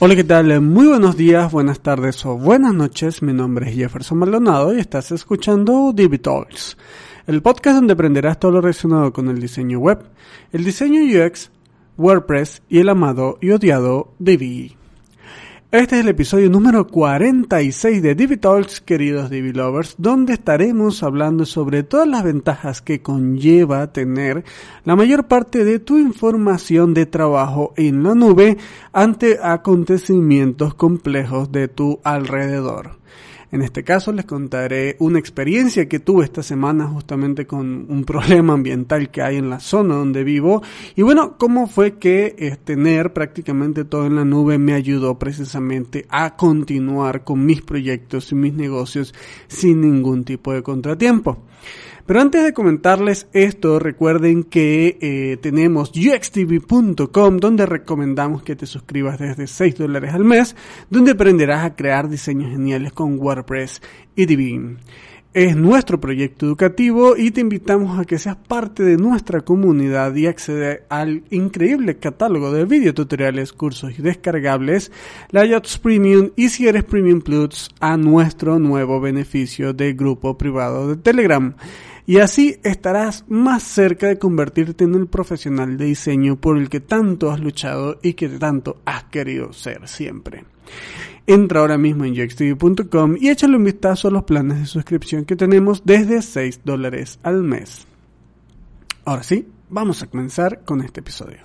Hola, ¿qué tal? Muy buenos días, buenas tardes o buenas noches. Mi nombre es Jefferson Maldonado y estás escuchando Talks, el podcast donde aprenderás todo lo relacionado con el diseño web, el diseño UX, WordPress y el amado y odiado Divi. Este es el episodio número 46 de Divi Talks, queridos Divi Lovers, donde estaremos hablando sobre todas las ventajas que conlleva tener la mayor parte de tu información de trabajo en la nube ante acontecimientos complejos de tu alrededor. En este caso les contaré una experiencia que tuve esta semana justamente con un problema ambiental que hay en la zona donde vivo y bueno, cómo fue que tener prácticamente todo en la nube me ayudó precisamente a continuar con mis proyectos y mis negocios sin ningún tipo de contratiempo. Pero antes de comentarles esto, recuerden que eh, tenemos uxtv.com donde recomendamos que te suscribas desde 6 dólares al mes, donde aprenderás a crear diseños geniales con WordPress y Divi. Es nuestro proyecto educativo y te invitamos a que seas parte de nuestra comunidad y acceder al increíble catálogo de videotutoriales, cursos y descargables, layouts premium y si eres premium plus a nuestro nuevo beneficio de grupo privado de Telegram. Y así estarás más cerca de convertirte en el profesional de diseño por el que tanto has luchado y que tanto has querido ser siempre. Entra ahora mismo en UXTV.com y échale un vistazo a los planes de suscripción que tenemos desde 6 dólares al mes. Ahora sí, vamos a comenzar con este episodio.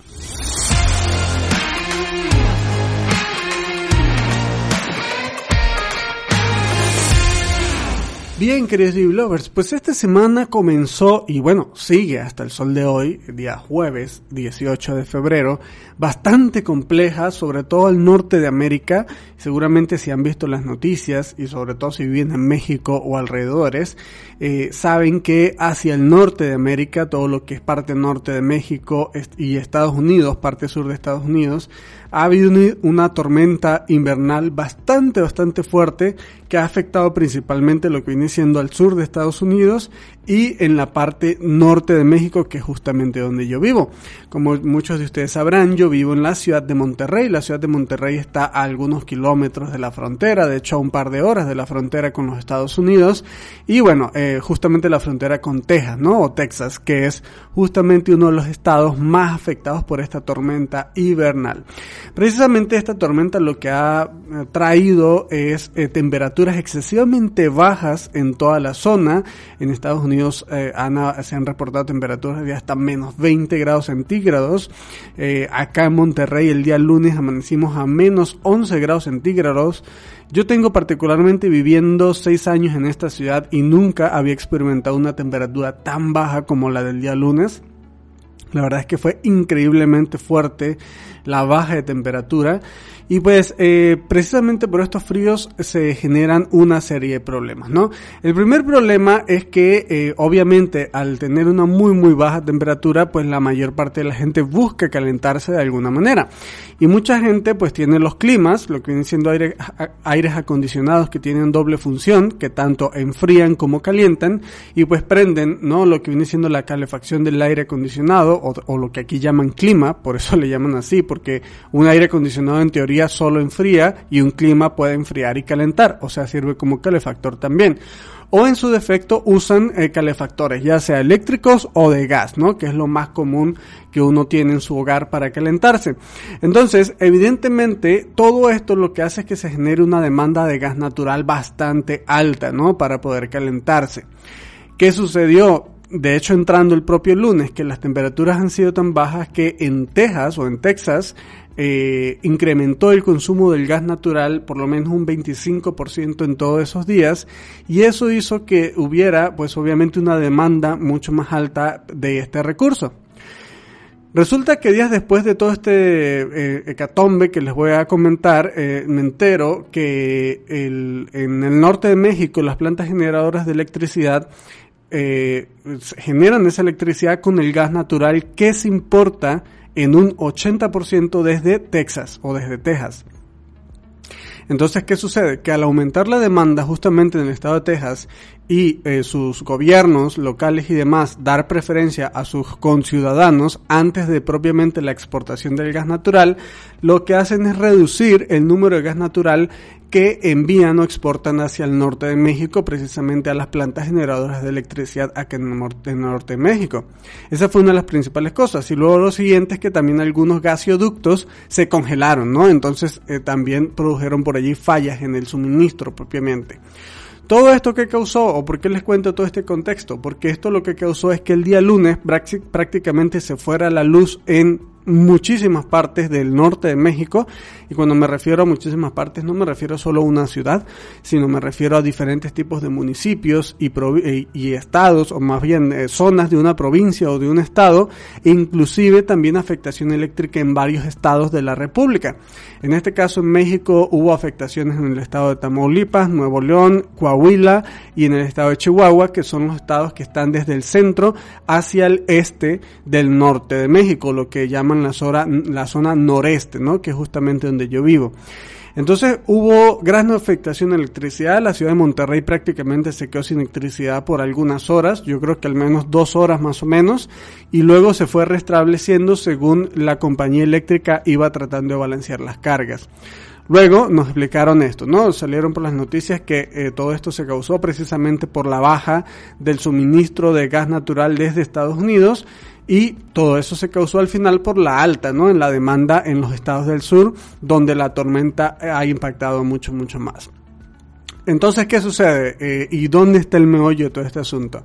Bien, queridos lovers, pues esta semana comenzó y bueno, sigue hasta el sol de hoy, día jueves 18 de febrero, bastante compleja, sobre todo al norte de América. Seguramente si han visto las noticias y sobre todo si viven en México o alrededores, eh, saben que hacia el norte de América, todo lo que es parte norte de México y Estados Unidos, parte sur de Estados Unidos, ha habido una tormenta invernal bastante, bastante fuerte que ha afectado principalmente lo que viene siendo al sur de Estados Unidos y en la parte norte de México, que es justamente donde yo vivo. Como muchos de ustedes sabrán, yo vivo en la ciudad de Monterrey. La ciudad de Monterrey está a algunos kilómetros de la frontera, de hecho a un par de horas de la frontera con los Estados Unidos. Y bueno, eh, justamente la frontera con Texas, ¿no? O Texas, que es justamente uno de los estados más afectados por esta tormenta invernal. Precisamente esta tormenta lo que ha eh, traído es eh, temperaturas excesivamente bajas en toda la zona. En Estados Unidos eh, se han reportado temperaturas de hasta menos 20 grados centígrados. acá en Monterrey el día lunes amanecimos a menos 11 grados centígrados. Yo tengo particularmente viviendo 6 años en esta ciudad y nunca había experimentado una temperatura tan baja como la del día lunes. La verdad es que fue increíblemente fuerte la baja de temperatura y pues eh, precisamente por estos fríos se generan una serie de problemas, ¿no? El primer problema es que eh, obviamente al tener una muy muy baja temperatura pues la mayor parte de la gente busca calentarse de alguna manera y mucha gente pues tiene los climas, lo que vienen siendo aire, aires acondicionados que tienen doble función, que tanto enfrían como calientan y pues prenden, ¿no? Lo que viene siendo la calefacción del aire acondicionado o, lo que aquí llaman clima, por eso le llaman así, porque un aire acondicionado en teoría solo enfría y un clima puede enfriar y calentar, o sea, sirve como calefactor también. O en su defecto usan eh, calefactores, ya sea eléctricos o de gas, ¿no? Que es lo más común que uno tiene en su hogar para calentarse. Entonces, evidentemente, todo esto lo que hace es que se genere una demanda de gas natural bastante alta, ¿no? Para poder calentarse. ¿Qué sucedió? De hecho entrando el propio lunes, que las temperaturas han sido tan bajas que en Texas o en Texas eh, incrementó el consumo del gas natural por lo menos un 25% en todos esos días y eso hizo que hubiera pues obviamente una demanda mucho más alta de este recurso. Resulta que días después de todo este eh, hecatombe que les voy a comentar, eh, me entero que en el norte de México las plantas generadoras de electricidad generan esa electricidad con el gas natural que se importa en un 80% desde Texas o desde Texas. Entonces, ¿qué sucede? Que al aumentar la demanda justamente en el estado de Texas y eh, sus gobiernos locales y demás dar preferencia a sus conciudadanos antes de propiamente la exportación del gas natural, lo que hacen es reducir el número de gas natural que envían o exportan hacia el norte de México, precisamente a las plantas generadoras de electricidad aquí en el norte, de México. Esa fue una de las principales cosas. Y luego lo siguiente es que también algunos gasoductos se congelaron, ¿no? Entonces eh, también produjeron por allí fallas en el suministro propiamente. Todo esto que causó, o por qué les cuento todo este contexto, porque esto lo que causó es que el día lunes prácticamente se fuera la luz en muchísimas partes del norte de México cuando me refiero a muchísimas partes no me refiero solo a una ciudad sino me refiero a diferentes tipos de municipios y, y estados o más bien eh, zonas de una provincia o de un estado e inclusive también afectación eléctrica en varios estados de la república en este caso en México hubo afectaciones en el estado de Tamaulipas Nuevo León Coahuila y en el estado de Chihuahua que son los estados que están desde el centro hacia el este del norte de México lo que llaman la zona, la zona noreste, ¿no? Que es justamente donde yo vivo. Entonces hubo gran afectación de electricidad. La ciudad de Monterrey prácticamente se quedó sin electricidad por algunas horas, yo creo que al menos dos horas más o menos, y luego se fue restableciendo según la compañía eléctrica iba tratando de balancear las cargas. Luego nos explicaron esto, ¿no? Salieron por las noticias que eh, todo esto se causó precisamente por la baja del suministro de gas natural desde Estados Unidos y todo eso se causó al final por la alta, ¿no? En la demanda en los estados del sur, donde la tormenta ha impactado mucho, mucho más. Entonces, ¿qué sucede? Eh, ¿Y dónde está el meollo de todo este asunto?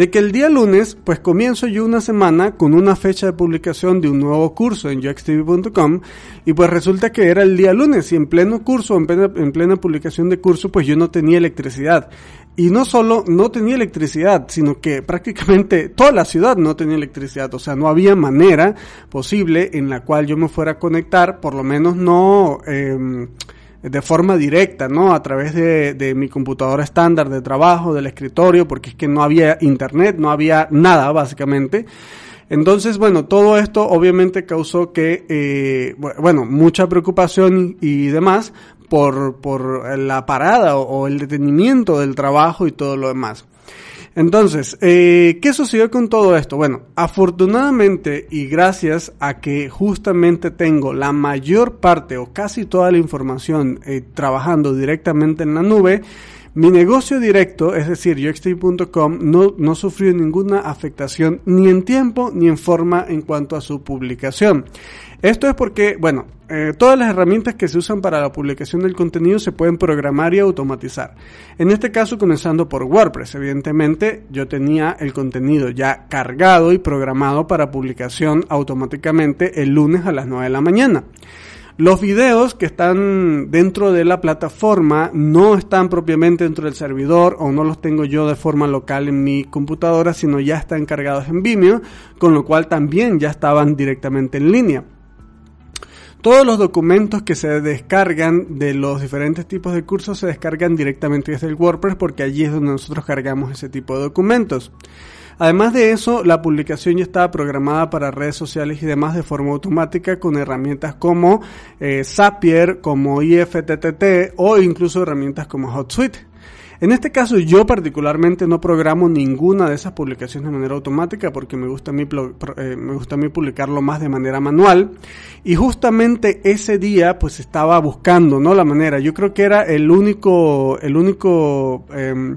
De que el día lunes, pues comienzo yo una semana con una fecha de publicación de un nuevo curso en yoxtv.com y pues resulta que era el día lunes y en pleno curso, en plena, en plena publicación de curso, pues yo no tenía electricidad. Y no solo no tenía electricidad, sino que prácticamente toda la ciudad no tenía electricidad. O sea, no había manera posible en la cual yo me fuera a conectar, por lo menos no... Eh, de forma directa, ¿no? A través de, de, mi computadora estándar de trabajo, del escritorio, porque es que no había internet, no había nada, básicamente. Entonces, bueno, todo esto obviamente causó que, eh, bueno, mucha preocupación y, demás por, por la parada o el detenimiento del trabajo y todo lo demás. Entonces, eh, ¿qué sucedió con todo esto? Bueno, afortunadamente y gracias a que justamente tengo la mayor parte o casi toda la información eh, trabajando directamente en la nube, mi negocio directo, es decir, yoxtv.com, no, no sufrió ninguna afectación ni en tiempo ni en forma en cuanto a su publicación. Esto es porque, bueno, eh, todas las herramientas que se usan para la publicación del contenido se pueden programar y automatizar. En este caso, comenzando por WordPress, evidentemente yo tenía el contenido ya cargado y programado para publicación automáticamente el lunes a las 9 de la mañana. Los videos que están dentro de la plataforma no están propiamente dentro del servidor o no los tengo yo de forma local en mi computadora, sino ya están cargados en Vimeo, con lo cual también ya estaban directamente en línea. Todos los documentos que se descargan de los diferentes tipos de cursos se descargan directamente desde el WordPress porque allí es donde nosotros cargamos ese tipo de documentos. Además de eso, la publicación ya estaba programada para redes sociales y demás de forma automática con herramientas como eh, Zapier, como IFTTT o incluso herramientas como HotSuite. En este caso yo particularmente no programo ninguna de esas publicaciones de manera automática porque me gusta a mí, eh, me gusta a mí publicarlo más de manera manual. Y justamente ese día pues estaba buscando no la manera. Yo creo que era el único el único eh,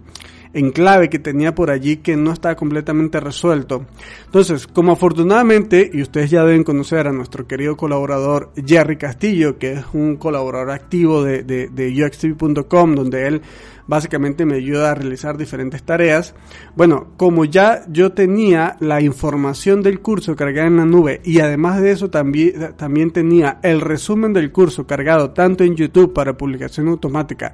enclave que tenía por allí que no estaba completamente resuelto. Entonces, como afortunadamente, y ustedes ya deben conocer a nuestro querido colaborador Jerry Castillo, que es un colaborador activo de, de, UXTV.com, donde él básicamente me ayuda a realizar diferentes tareas. Bueno, como ya yo tenía la información del curso cargada en la nube y además de eso también, también tenía el resumen del curso cargado tanto en YouTube para publicación automática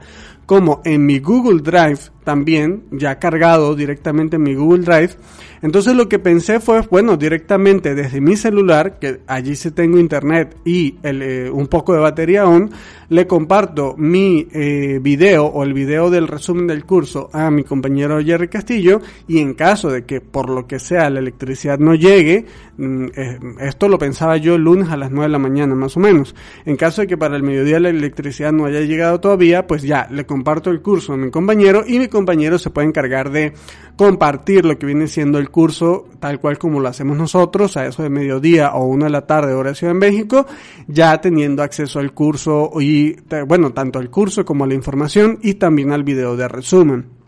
como en mi Google Drive también, ya cargado directamente en mi Google Drive. Entonces lo que pensé fue, bueno, directamente desde mi celular, que allí sí tengo internet y eh, un poco de batería aún, le comparto mi eh, video o el video del resumen del curso a mi compañero Jerry Castillo y en caso de que por lo que sea la electricidad no llegue, mm, eh, esto lo pensaba yo el lunes a las 9 de la mañana más o menos. En caso de que para el mediodía la electricidad no haya llegado todavía, pues ya le comparto el curso a mi compañero y mi compañero se puede encargar de compartir lo que viene siendo el curso tal cual como lo hacemos nosotros a eso de mediodía o una de la tarde hora de Ciudad de México, ya teniendo acceso al curso y bueno, tanto al curso como a la información y también al video de resumen.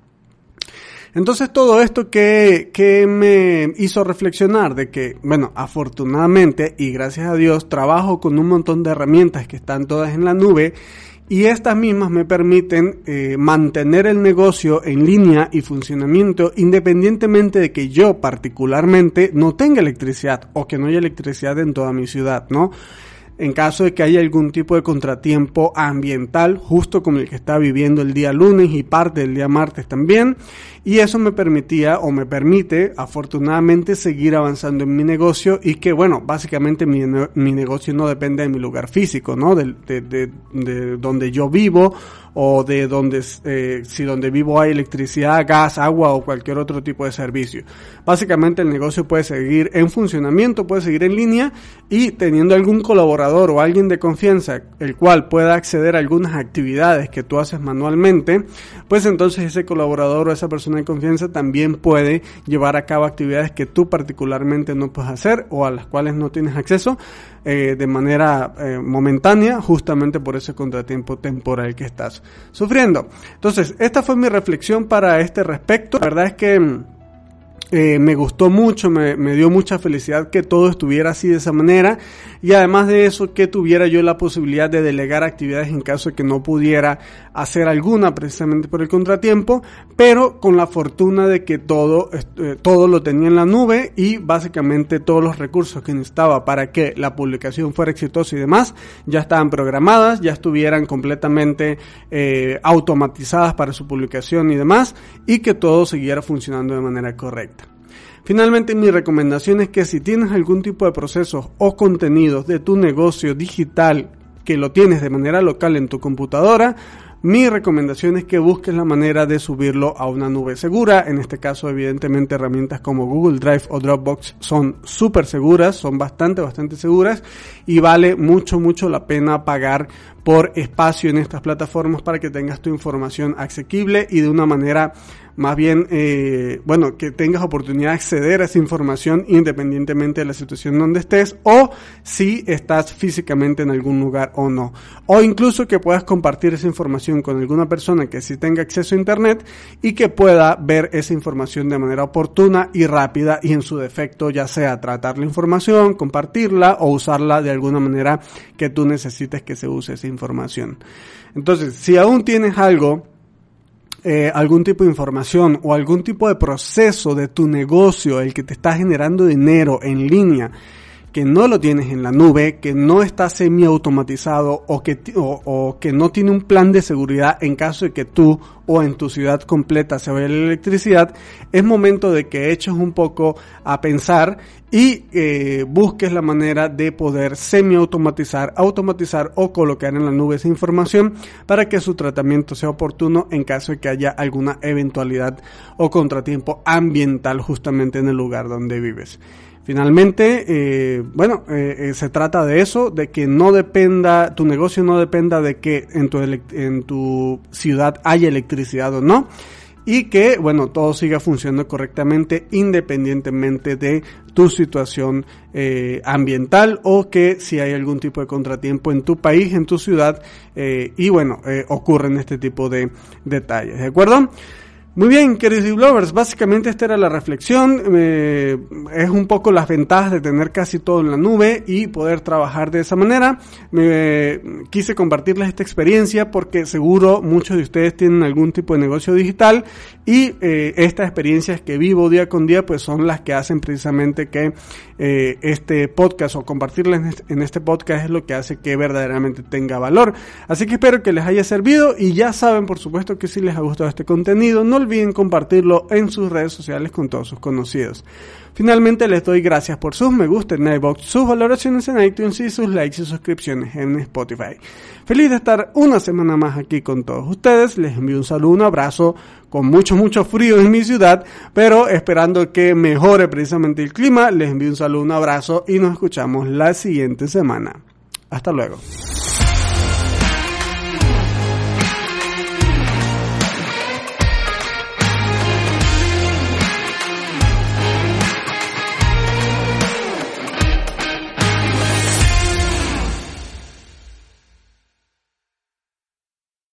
Entonces todo esto que, que, me hizo reflexionar de que, bueno, afortunadamente y gracias a Dios trabajo con un montón de herramientas que están todas en la nube y estas mismas me permiten eh, mantener el negocio en línea y funcionamiento independientemente de que yo particularmente no tenga electricidad o que no haya electricidad en toda mi ciudad, ¿no? En caso de que haya algún tipo de contratiempo ambiental, justo como el que está viviendo el día lunes y parte del día martes también, y eso me permitía o me permite afortunadamente seguir avanzando en mi negocio y que bueno, básicamente mi, mi negocio no depende de mi lugar físico, ¿no? De, de, de, de donde yo vivo o de donde, eh, si donde vivo hay electricidad, gas, agua o cualquier otro tipo de servicio. Básicamente el negocio puede seguir en funcionamiento, puede seguir en línea y teniendo algún colaborador o alguien de confianza el cual pueda acceder a algunas actividades que tú haces manualmente, pues entonces ese colaborador o esa persona de confianza también puede llevar a cabo actividades que tú particularmente no puedes hacer o a las cuales no tienes acceso eh, de manera eh, momentánea justamente por ese contratiempo temporal que estás sufriendo. Entonces, esta fue mi reflexión para este respecto. La verdad es que mm, eh, me gustó mucho, me, me, dio mucha felicidad que todo estuviera así de esa manera y además de eso que tuviera yo la posibilidad de delegar actividades en caso de que no pudiera hacer alguna precisamente por el contratiempo, pero con la fortuna de que todo, eh, todo lo tenía en la nube y básicamente todos los recursos que necesitaba para que la publicación fuera exitosa y demás ya estaban programadas, ya estuvieran completamente eh, automatizadas para su publicación y demás y que todo siguiera funcionando de manera correcta. Finalmente, mi recomendación es que si tienes algún tipo de procesos o contenidos de tu negocio digital que lo tienes de manera local en tu computadora, mi recomendación es que busques la manera de subirlo a una nube segura. En este caso, evidentemente, herramientas como Google Drive o Dropbox son súper seguras, son bastante, bastante seguras y vale mucho, mucho la pena pagar por espacio en estas plataformas para que tengas tu información asequible y de una manera más bien, eh, bueno, que tengas oportunidad de acceder a esa información independientemente de la situación donde estés o si estás físicamente en algún lugar o no. O incluso que puedas compartir esa información con alguna persona que sí tenga acceso a Internet y que pueda ver esa información de manera oportuna y rápida y en su defecto ya sea tratar la información, compartirla o usarla de alguna manera que tú necesites que se use esa información. Entonces, si aún tienes algo eh, algún tipo de información o algún tipo de proceso de tu negocio, el que te está generando dinero en línea, que no lo tienes en la nube, que no está semi automatizado o que, o, que no tiene un plan de seguridad en caso de que tú o en tu ciudad completa se vaya la electricidad, es momento de que eches un poco a pensar y eh, busques la manera de poder semi automatizar, automatizar o colocar en la nube esa información para que su tratamiento sea oportuno en caso de que haya alguna eventualidad o contratiempo ambiental justamente en el lugar donde vives. Finalmente, eh, bueno, eh, eh, se trata de eso, de que no dependa, tu negocio no dependa de que en tu, en tu ciudad haya electricidad o no, y que, bueno, todo siga funcionando correctamente independientemente de tu situación eh, ambiental o que si hay algún tipo de contratiempo en tu país, en tu ciudad, y bueno, ocurren este tipo de detalles, ¿de acuerdo? Muy bien, queridos lovers, básicamente esta era la reflexión. Eh, es un poco las ventajas de tener casi todo en la nube y poder trabajar de esa manera. Me, quise compartirles esta experiencia porque seguro muchos de ustedes tienen algún tipo de negocio digital y eh, estas experiencias que vivo día con día pues son las que hacen precisamente que eh, este podcast o compartirles en este podcast es lo que hace que verdaderamente tenga valor. Así que espero que les haya servido y ya saben por supuesto que si les ha gustado este contenido no olviden compartirlo en sus redes sociales con todos sus conocidos. Finalmente les doy gracias por sus me gusta en iBox, sus valoraciones en iTunes y sus likes y suscripciones en Spotify. Feliz de estar una semana más aquí con todos ustedes. Les envío un saludo, un abrazo con mucho, mucho frío en mi ciudad, pero esperando que mejore precisamente el clima. Les envío un saludo, un abrazo y nos escuchamos la siguiente semana. Hasta luego.